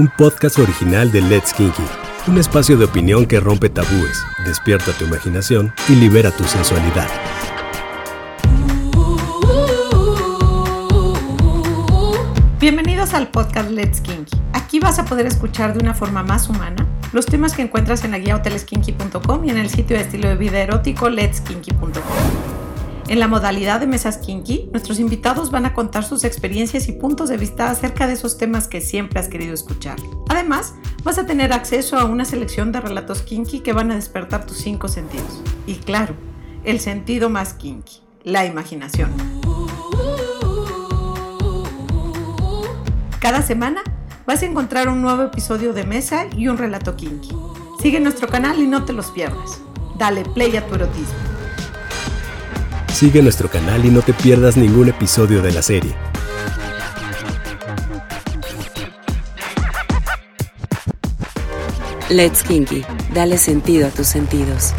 un podcast original de Let's Kinky, un espacio de opinión que rompe tabúes, despierta tu imaginación y libera tu sensualidad. Bienvenidos al podcast Let's Kinky. Aquí vas a poder escuchar de una forma más humana los temas que encuentras en la guía hoteleskinky.com y en el sitio de estilo de vida erótico letskinky.com. En la modalidad de mesas kinky, nuestros invitados van a contar sus experiencias y puntos de vista acerca de esos temas que siempre has querido escuchar. Además, vas a tener acceso a una selección de relatos kinky que van a despertar tus cinco sentidos. Y claro, el sentido más kinky, la imaginación. Cada semana vas a encontrar un nuevo episodio de mesa y un relato kinky. Sigue nuestro canal y no te los pierdas. Dale play a tu erotismo. Sigue nuestro canal y no te pierdas ningún episodio de la serie. Let's Kinky, dale sentido a tus sentidos.